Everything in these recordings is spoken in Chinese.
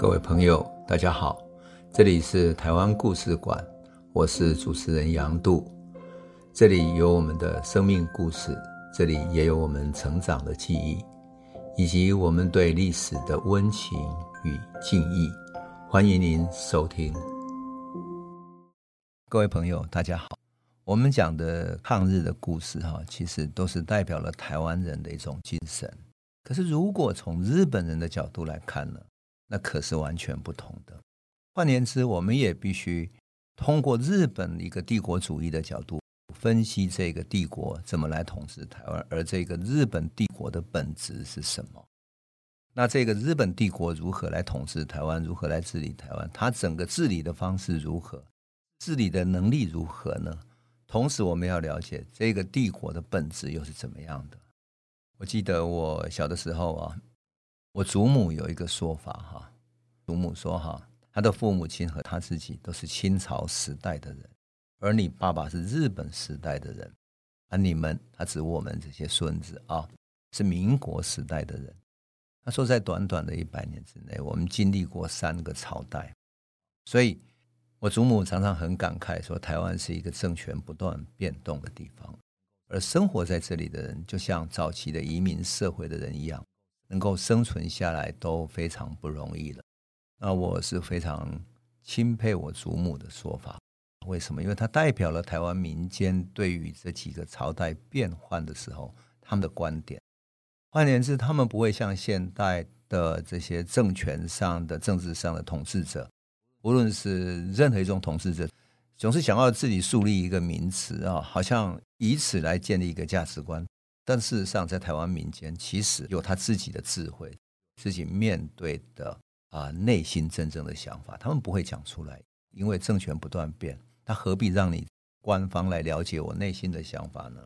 各位朋友，大家好，这里是台湾故事馆，我是主持人杨度，这里有我们的生命故事，这里也有我们成长的记忆，以及我们对历史的温情与敬意。欢迎您收听。各位朋友，大家好，我们讲的抗日的故事，哈，其实都是代表了台湾人的一种精神。可是，如果从日本人的角度来看呢？那可是完全不同的。换言之，我们也必须通过日本一个帝国主义的角度分析这个帝国怎么来统治台湾，而这个日本帝国的本质是什么？那这个日本帝国如何来统治台湾？如何来治理台湾？它整个治理的方式如何？治理的能力如何呢？同时，我们要了解这个帝国的本质又是怎么样的？我记得我小的时候啊。我祖母有一个说法哈，祖母说哈，他的父母亲和他自己都是清朝时代的人，而你爸爸是日本时代的人，而你们，他指我们这些孙子啊，是民国时代的人。他说，在短短的一百年之内，我们经历过三个朝代，所以我祖母常常很感慨说，台湾是一个政权不断变动的地方，而生活在这里的人，就像早期的移民社会的人一样。能够生存下来都非常不容易了。那我是非常钦佩我祖母的说法。为什么？因为它代表了台湾民间对于这几个朝代变换的时候他们的观点。换言之，他们不会像现代的这些政权上的政治上的统治者，无论是任何一种统治者，总是想要自己树立一个名词啊，好像以此来建立一个价值观。但事实上，在台湾民间，其实有他自己的智慧，自己面对的啊内心真正的想法，他们不会讲出来，因为政权不断变，他何必让你官方来了解我内心的想法呢？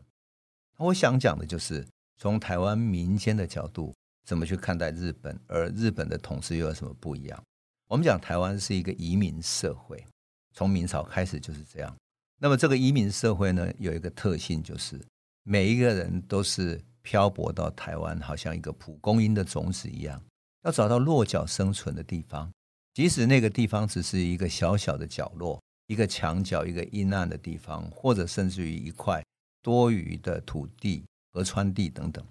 我想讲的就是从台湾民间的角度，怎么去看待日本，而日本的统治又有什么不一样？我们讲台湾是一个移民社会，从明朝开始就是这样。那么这个移民社会呢，有一个特性就是。每一个人都是漂泊到台湾，好像一个蒲公英的种子一样，要找到落脚生存的地方。即使那个地方只是一个小小的角落，一个墙角，一个阴暗的地方，或者甚至于一块多余的土地、河川地等等，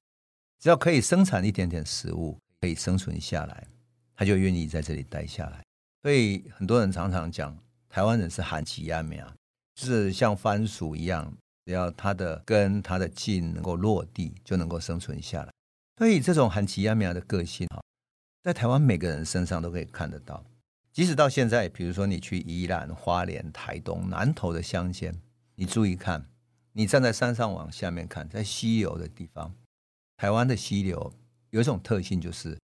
只要可以生产一点点食物，可以生存下来，他就愿意在这里待下来。所以很多人常常讲，台湾人是旱起亚苗，就是像番薯一样。只要它的根、它的茎能够落地，就能够生存下来。所以这种韩吉亚米亚的个性啊，在台湾每个人身上都可以看得到。即使到现在，比如说你去宜兰、花莲、台东、南投的乡间，你注意看，你站在山上往下面看，在溪流的地方，台湾的溪流有一种特性，就是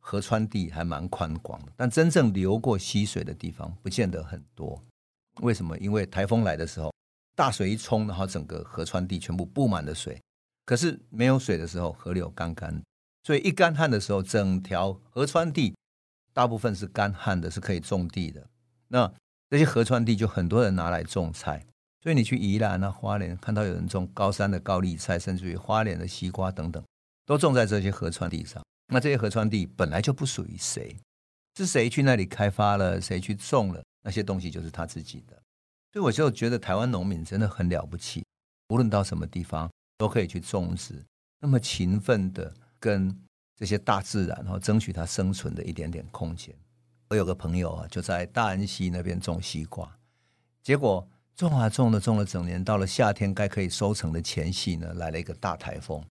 河川地还蛮宽广的，但真正流过溪水的地方不见得很多。为什么？因为台风来的时候。大水一冲，然后整个河川地全部布满了水。可是没有水的时候，河流干干，所以一干旱的时候，整条河川地大部分是干旱的，是可以种地的。那这些河川地就很多人拿来种菜。所以你去宜兰啊、花莲，看到有人种高山的高丽菜，甚至于花莲的西瓜等等，都种在这些河川地上。那这些河川地本来就不属于谁，是谁去那里开发了，谁去种了那些东西，就是他自己的。所以我就觉得台湾农民真的很了不起，无论到什么地方都可以去种植，那么勤奋的跟这些大自然然后争取它生存的一点点空间。我有个朋友啊，就在大安溪那边种西瓜，结果种啊种的种了整年，到了夏天该可以收成的前夕呢，来了一个大台风。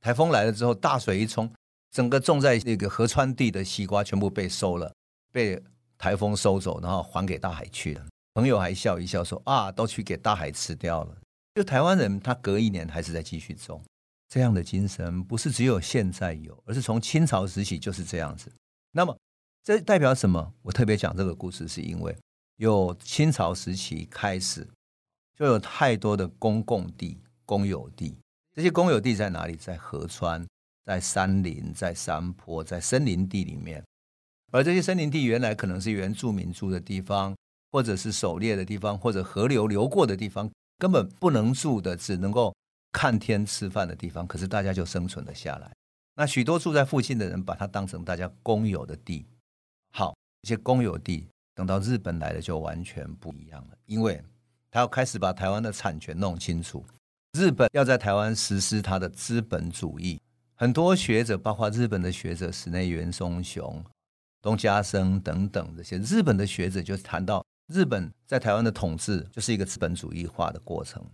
台风来了之后，大水一冲，整个种在那个河川地的西瓜全部被收了，被台风收走，然后还给大海去了。朋友还笑一笑说：“啊，都去给大海吃掉了。”就台湾人，他隔一年还是在继续种。这样的精神不是只有现在有，而是从清朝时期就是这样子。那么这代表什么？我特别讲这个故事，是因为有清朝时期开始，就有太多的公共地、公有地。这些公有地在哪里？在河川、在山林、在山坡、在森林地里面。而这些森林地原来可能是原住民住的地方。或者是狩猎的地方，或者河流流过的地方，根本不能住的，只能够看天吃饭的地方。可是大家就生存了下来。那许多住在附近的人，把它当成大家公有的地。好，一些公有地，等到日本来了就完全不一样了，因为他要开始把台湾的产权弄清楚，日本要在台湾实施他的资本主义。很多学者，包括日本的学者室内元松雄、东家生等等这些日本的学者，就谈到日本在台湾的统治就是一个资本主义化的过程。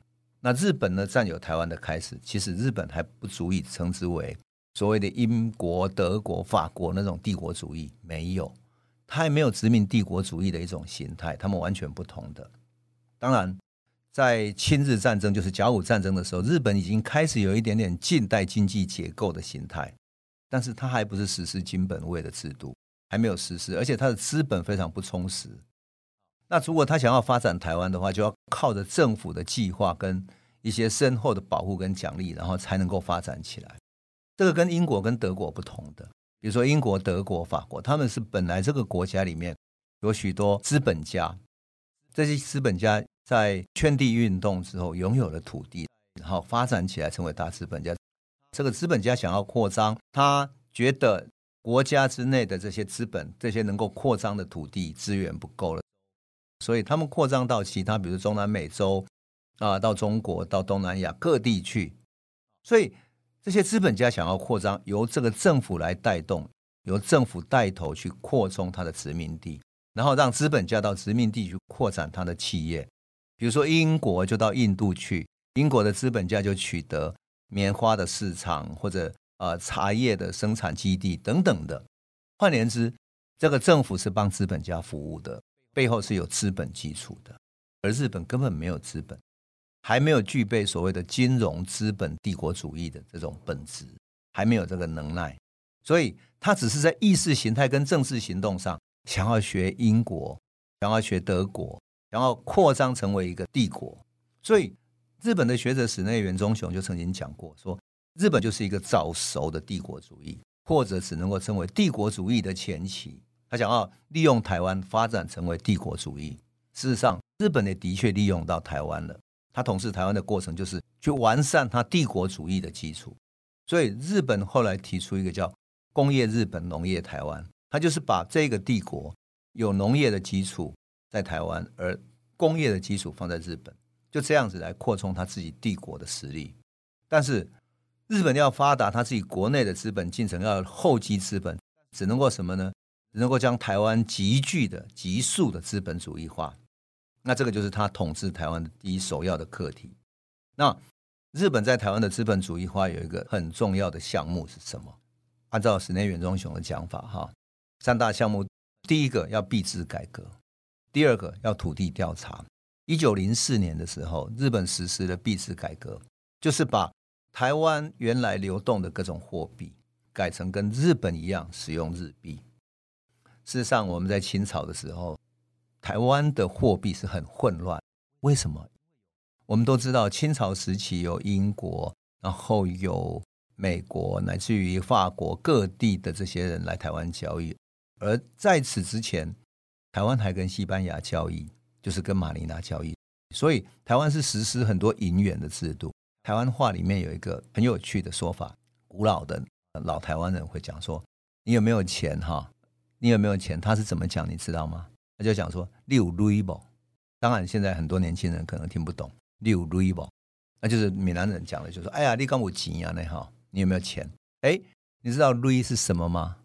那日本呢，占有台湾的开始，其实日本还不足以称之为所谓的英国、德国、法国那种帝国主义，没有，他还没有殖民帝国主义的一种形态，他们完全不同的。当然。在侵日战争，就是甲午战争的时候，日本已经开始有一点点近代经济结构的形态，但是它还不是实施金本位的制度，还没有实施，而且它的资本非常不充实。那如果他想要发展台湾的话，就要靠着政府的计划跟一些深厚的保护跟奖励，然后才能够发展起来。这个跟英国跟德国不同的，比如说英国、德国、法国，他们是本来这个国家里面有许多资本家，这些资本家。在圈地运动之后，拥有了土地，然后发展起来，成为大资本家。这个资本家想要扩张，他觉得国家之内的这些资本、这些能够扩张的土地资源不够了，所以他们扩张到其他，比如中南美洲啊，到中国、到东南亚各地去。所以这些资本家想要扩张，由这个政府来带动，由政府带头去扩充他的殖民地，然后让资本家到殖民地去扩展他的企业。比如说，英国就到印度去，英国的资本家就取得棉花的市场，或者呃茶叶的生产基地等等的。换言之，这个政府是帮资本家服务的，背后是有资本基础的。而日本根本没有资本，还没有具备所谓的金融资本帝国主义的这种本质，还没有这个能耐，所以他只是在意识形态跟政治行动上想要学英国，想要学德国。然后扩张成为一个帝国，所以日本的学者室内元忠雄就曾经讲过，说日本就是一个早熟的帝国主义，或者只能够称为帝国主义的前期。他想要利用台湾发展成为帝国主义。事实上，日本也的确利用到台湾了。他统治台湾的过程就是去完善他帝国主义的基础。所以日本后来提出一个叫工业日本、农业台湾，他就是把这个帝国有农业的基础。在台湾，而工业的基础放在日本，就这样子来扩充他自己帝国的实力。但是日本要发达，他自己国内的资本进程要厚积资本，只能够什么呢？能够将台湾急剧的、急速的资本主义化。那这个就是他统治台湾的第一首要的课题。那日本在台湾的资本主义化有一个很重要的项目是什么？按照室内元忠雄的讲法，哈，三大项目，第一个要币制改革。第二个要土地调查。一九零四年的时候，日本实施了币制改革，就是把台湾原来流动的各种货币改成跟日本一样使用日币。事实上，我们在清朝的时候，台湾的货币是很混乱。为什么？我们都知道，清朝时期有英国，然后有美国，乃至于法国各地的这些人来台湾交易，而在此之前。台湾还跟西班牙交易，就是跟马尼拉交易，所以台湾是实施很多银元的制度。台湾话里面有一个很有趣的说法，古老的老台湾人会讲说：“你有没有钱？哈，你有没有钱？”他是怎么讲？你知道吗？他就讲说：“六 ruble。”当然，现在很多年轻人可能听不懂“六 ruble”，那就是闽南人讲的，就说：“哎呀，你讲我钱啊，那哈，你有没有钱？”哎，你知道 “ru” 是什么吗？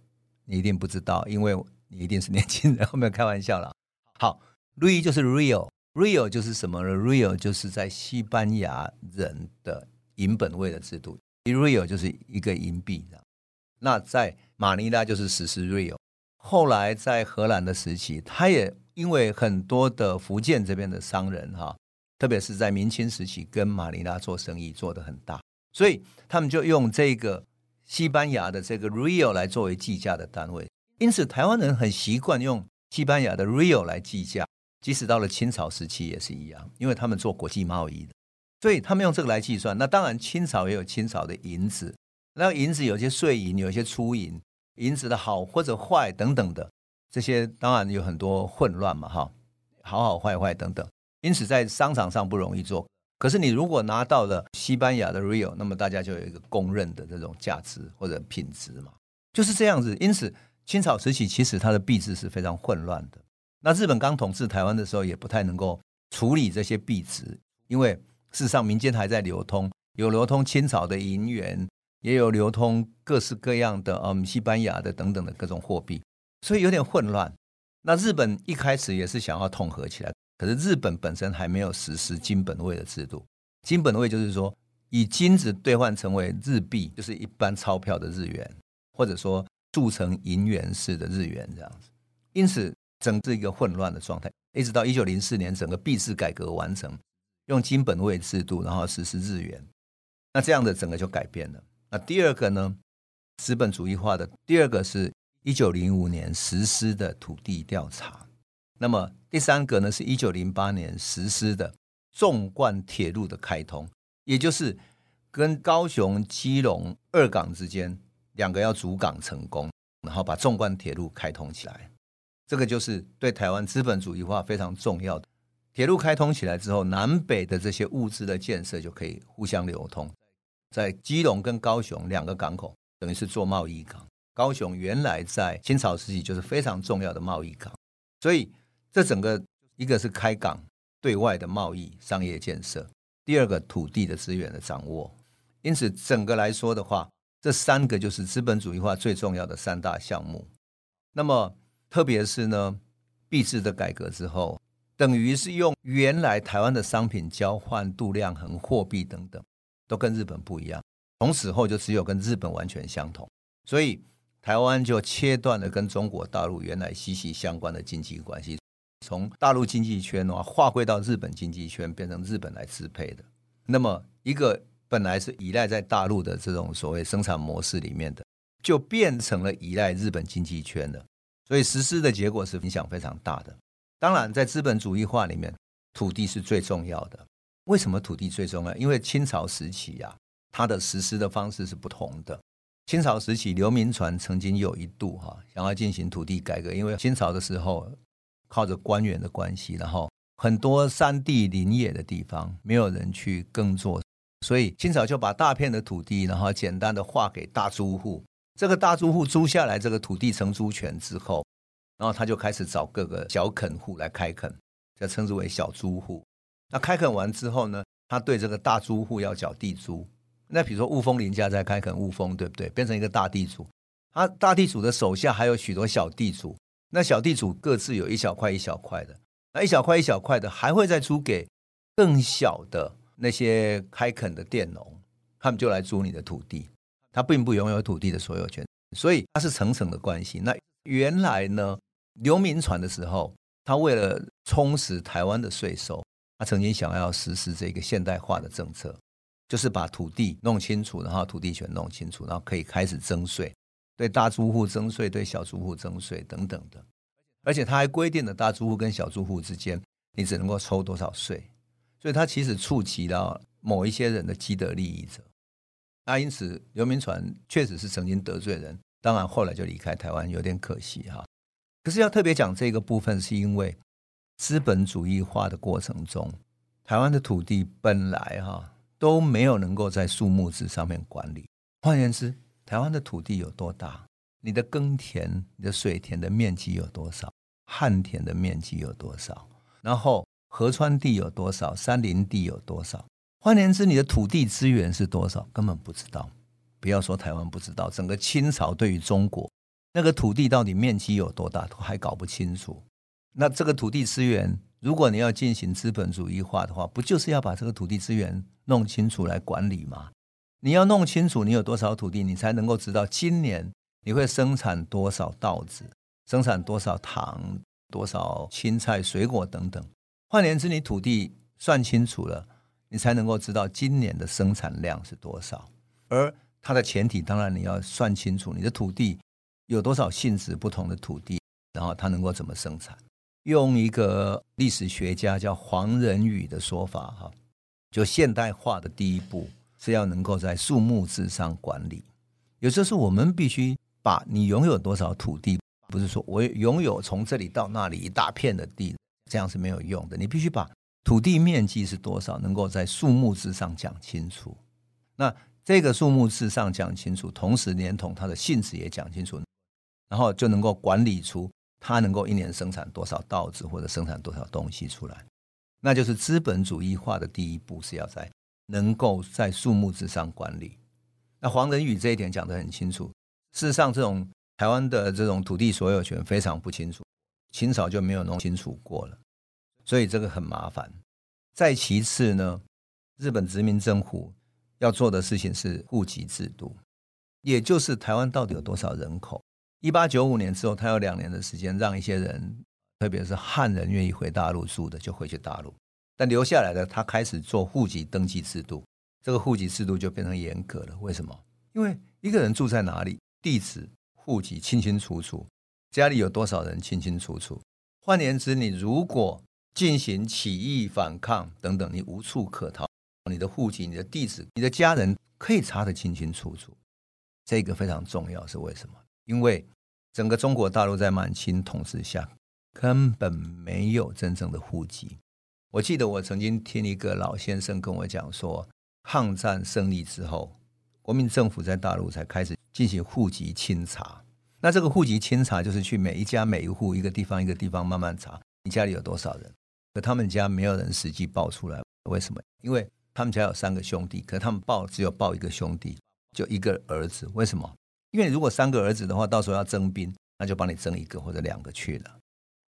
你一定不知道，因为。你一定是年轻人，后面开玩笑了。好，Rui 就是 real，real 就是什么呢？real 就是在西班牙人的银本位的制度，real 就是一个银币。那在马尼拉就是实施 real。后来在荷兰的时期，他也因为很多的福建这边的商人哈，特别是在明清时期跟马尼拉做生意做得很大，所以他们就用这个西班牙的这个 real 来作为计价的单位。因此，台湾人很习惯用西班牙的 real 来计价，即使到了清朝时期也是一样，因为他们做国际贸易的，所以他们用这个来计算。那当然，清朝也有清朝的银子，那银子有些碎银，有些粗银，银子的好或者坏等等的，这些当然有很多混乱嘛，哈，好好坏坏等等。因此，在商场上不容易做。可是，你如果拿到了西班牙的 real，那么大家就有一个公认的这种价值或者品质嘛，就是这样子。因此。清朝时期其实它的币制是非常混乱的。那日本刚统治台湾的时候，也不太能够处理这些币值，因为事实上民间还在流通，有流通清朝的银元，也有流通各式各样的嗯西班牙的等等的各种货币，所以有点混乱。那日本一开始也是想要统合起来，可是日本本身还没有实施金本位的制度。金本位就是说，以金子兑换成为日币，就是一般钞票的日元，或者说铸成银元式的日元这样子。因此，整治一个混乱的状态，一直到一九零四年整个币制改革完成，用金本位制度，然后实施日元，那这样的整个就改变了。那第二个呢，资本主义化的第二个是一九零五年实施的土地调查，那么第三个呢是一九零八年实施的纵贯铁路的开通，也就是跟高雄、基隆二港之间两个要主港成功，然后把纵贯铁路开通起来。这个就是对台湾资本主义化非常重要的。铁路开通起来之后，南北的这些物资的建设就可以互相流通。在基隆跟高雄两个港口，等于是做贸易港。高雄原来在清朝时期就是非常重要的贸易港，所以这整个一个是开港对外的贸易商业建设，第二个土地的资源的掌握。因此，整个来说的话，这三个就是资本主义化最重要的三大项目。那么，特别是呢，币制的改革之后，等于是用原来台湾的商品交换度量衡、货币等等，都跟日本不一样。从此后就只有跟日本完全相同，所以台湾就切断了跟中国大陆原来息息相关的经济关系，从大陆经济圈的话划归到日本经济圈，变成日本来支配的。那么一个本来是依赖在大陆的这种所谓生产模式里面的，就变成了依赖日本经济圈的。所以实施的结果是影响非常大的。当然，在资本主义化里面，土地是最重要的。为什么土地最重要？因为清朝时期呀、啊，它的实施的方式是不同的。清朝时期，刘铭传曾经有一度哈、想要进行土地改革，因为清朝的时候靠着官员的关系，然后很多山地林野的地方没有人去耕作，所以清朝就把大片的土地，然后简单的划给大租户。这个大租户租下来这个土地承租权之后，然后他就开始找各个小垦户来开垦，就称之为小租户。那开垦完之后呢，他对这个大租户要缴地租。那比如说雾峰林家在开垦雾峰，对不对？变成一个大地主，他大地主的手下还有许多小地主，那小地主各自有一小块一小块的，那一小块一小块的还会再租给更小的那些开垦的佃农，他们就来租你的土地。他并不拥有土地的所有权，所以他是层层的关系。那原来呢，刘铭传的时候，他为了充实台湾的税收，他曾经想要实施这个现代化的政策，就是把土地弄清楚，然后土地权弄清楚，然后可以开始征税，对大租户征税，对小租户征税等等的。而且他还规定了大租户跟小租户之间，你只能够抽多少税，所以他其实触及到某一些人的既得利益者。那因此，刘铭传确实是曾经得罪人，当然后来就离开台湾，有点可惜哈。可是要特别讲这个部分，是因为资本主义化的过程中，台湾的土地本来哈都没有能够在数目字上面管理。换言之，台湾的土地有多大？你的耕田、你的水田的面积有多少？旱田的面积有多少？然后河川地有多少？山林地有多少？换言之，你的土地资源是多少？根本不知道。不要说台湾不知道，整个清朝对于中国那个土地到底面积有多大，都还搞不清楚。那这个土地资源，如果你要进行资本主义化的话，不就是要把这个土地资源弄清楚来管理吗？你要弄清楚你有多少土地，你才能够知道今年你会生产多少稻子，生产多少糖、多少青菜、水果等等。换言之，你土地算清楚了。你才能够知道今年的生产量是多少，而它的前提当然你要算清楚你的土地有多少性质不同的土地，然后它能够怎么生产。用一个历史学家叫黄仁宇的说法，哈，就现代化的第一步是要能够在数目字上管理。也就是我们必须把你拥有多少土地，不是说我拥有从这里到那里一大片的地，这样是没有用的。你必须把土地面积是多少？能够在数目字上讲清楚。那这个数目字上讲清楚，同时连同它的性质也讲清楚。然后就能够管理出它能够一年生产多少稻子或者生产多少东西出来。那就是资本主义化的第一步是要在能够在树木之上管理。那黄仁宇这一点讲得很清楚。事实上，这种台湾的这种土地所有权非常不清楚，清朝就没有弄清楚过了，所以这个很麻烦。再其次呢，日本殖民政府要做的事情是户籍制度，也就是台湾到底有多少人口。一八九五年之后，他有两年的时间让一些人，特别是汉人愿意回大陆住的就回去大陆，但留下来的他开始做户籍登记制度，这个户籍制度就变成严格了。为什么？因为一个人住在哪里，地址、户籍清清楚楚，家里有多少人清清楚楚。换言之，你如果进行起义、反抗等等，你无处可逃，你的户籍、你的地址、你的家人可以查得清清楚楚。这个非常重要，是为什么？因为整个中国大陆在满清统治下。根本没有真正的户籍。我记得我曾经听一个老先生跟我讲说，抗战胜利之后，国民政府在大陆才开始进行户籍清查。那这个户籍清查就是去每一家每一户一个地方一个地方慢慢查，你家里有多少人？可他们家没有人实际报出来，为什么？因为他们家有三个兄弟，可他们报只有报一个兄弟，就一个儿子。为什么？因为如果三个儿子的话，到时候要征兵，那就帮你征一个或者两个去了。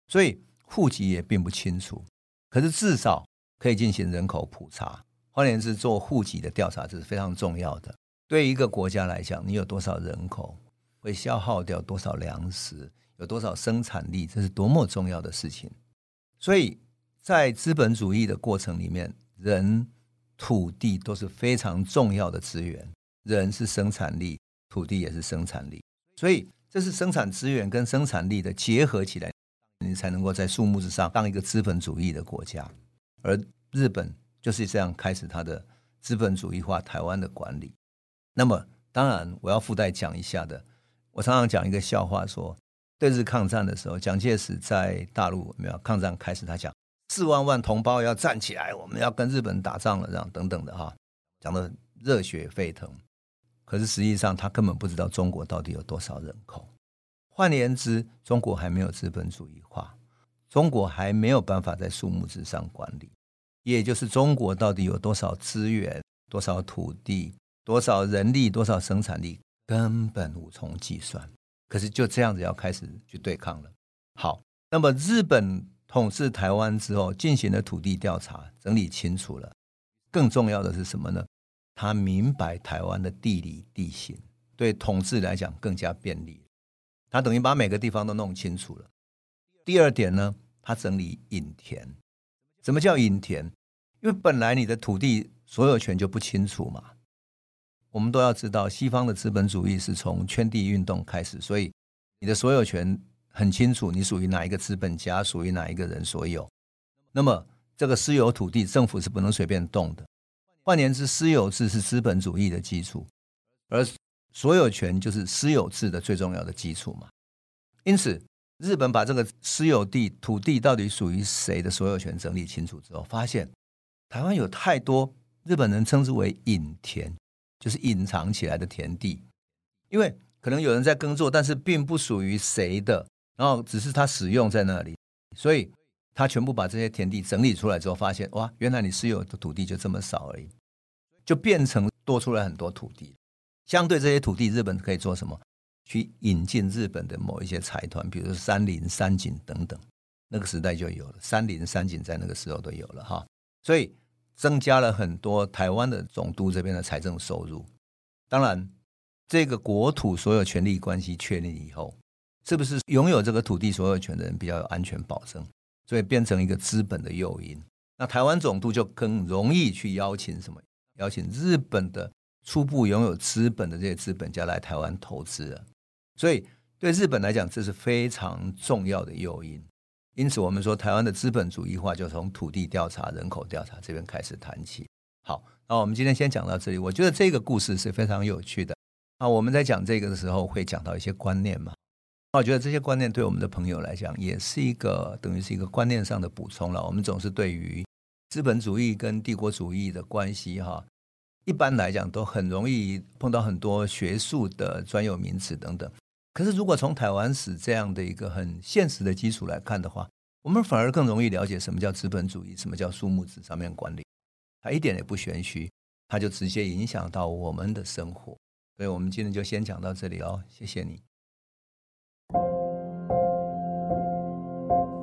所以户籍也并不清楚，可是至少可以进行人口普查。换言之，做户籍的调查这是非常重要的。对一个国家来讲，你有多少人口，会消耗掉多少粮食，有多少生产力，这是多么重要的事情。所以在资本主义的过程里面，人、土地都是非常重要的资源。人是生产力，土地也是生产力，所以这是生产资源跟生产力的结合起来。你才能够在数目之上当一个资本主义的国家，而日本就是这样开始它的资本主义化台湾的管理。那么，当然我要附带讲一下的，我常常讲一个笑话说，对日抗战的时候，蒋介石在大陆没有抗战开始，他讲四万万同胞要站起来，我们要跟日本打仗了，这样等等的哈，讲的热血沸腾。可是实际上他根本不知道中国到底有多少人口。换言之，中国还没有资本主义化，中国还没有办法在数目之上管理，也就是中国到底有多少资源、多少土地、多少人力、多少生产力，根本无从计算。可是就这样子要开始去对抗了。好，那么日本统治台湾之后，进行了土地调查，整理清楚了。更重要的是什么呢？他明白台湾的地理地形，对统治来讲更加便利。他等于把每个地方都弄清楚了。第二点呢，他整理隐田。什么叫隐田？因为本来你的土地所有权就不清楚嘛。我们都要知道，西方的资本主义是从圈地运动开始，所以你的所有权很清楚，你属于哪一个资本家，属于哪一个人所有。那么这个私有土地，政府是不能随便动的。换言之，私有制是资本主义的基础，而。所有权就是私有制的最重要的基础嘛，因此日本把这个私有地土地到底属于谁的所有权整理清楚之后，发现台湾有太多日本人称之为隐田，就是隐藏起来的田地，因为可能有人在耕作，但是并不属于谁的，然后只是他使用在那里，所以他全部把这些田地整理出来之后，发现哇，原来你私有的土地就这么少而已，就变成多出来很多土地。相对这些土地，日本可以做什么？去引进日本的某一些财团，比如说三菱、三井等等。那个时代就有了三菱、三井，在那个时候都有了哈。所以增加了很多台湾的总督这边的财政收入。当然，这个国土所有权利关系确立以后，是不是拥有这个土地所有权的人比较有安全保证？所以变成一个资本的诱因。那台湾总督就更容易去邀请什么？邀请日本的。初步拥有资本的这些资本家来台湾投资，所以对日本来讲，这是非常重要的诱因。因此，我们说台湾的资本主义化就从土地调查、人口调查这边开始谈起。好，那我们今天先讲到这里。我觉得这个故事是非常有趣的。那我们在讲这个的时候，会讲到一些观念嘛？那我觉得这些观念对我们的朋友来讲，也是一个等于是一个观念上的补充了。我们总是对于资本主义跟帝国主义的关系，哈。一般来讲，都很容易碰到很多学术的专有名词等等。可是如果从台湾史这样的一个很现实的基础来看的话，我们反而更容易了解什么叫资本主义，什么叫数目字上面管理，它一点也不玄虚，它就直接影响到我们的生活。所以我们今天就先讲到这里哦，谢谢你。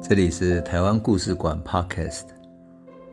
这里是台湾故事馆 Podcast，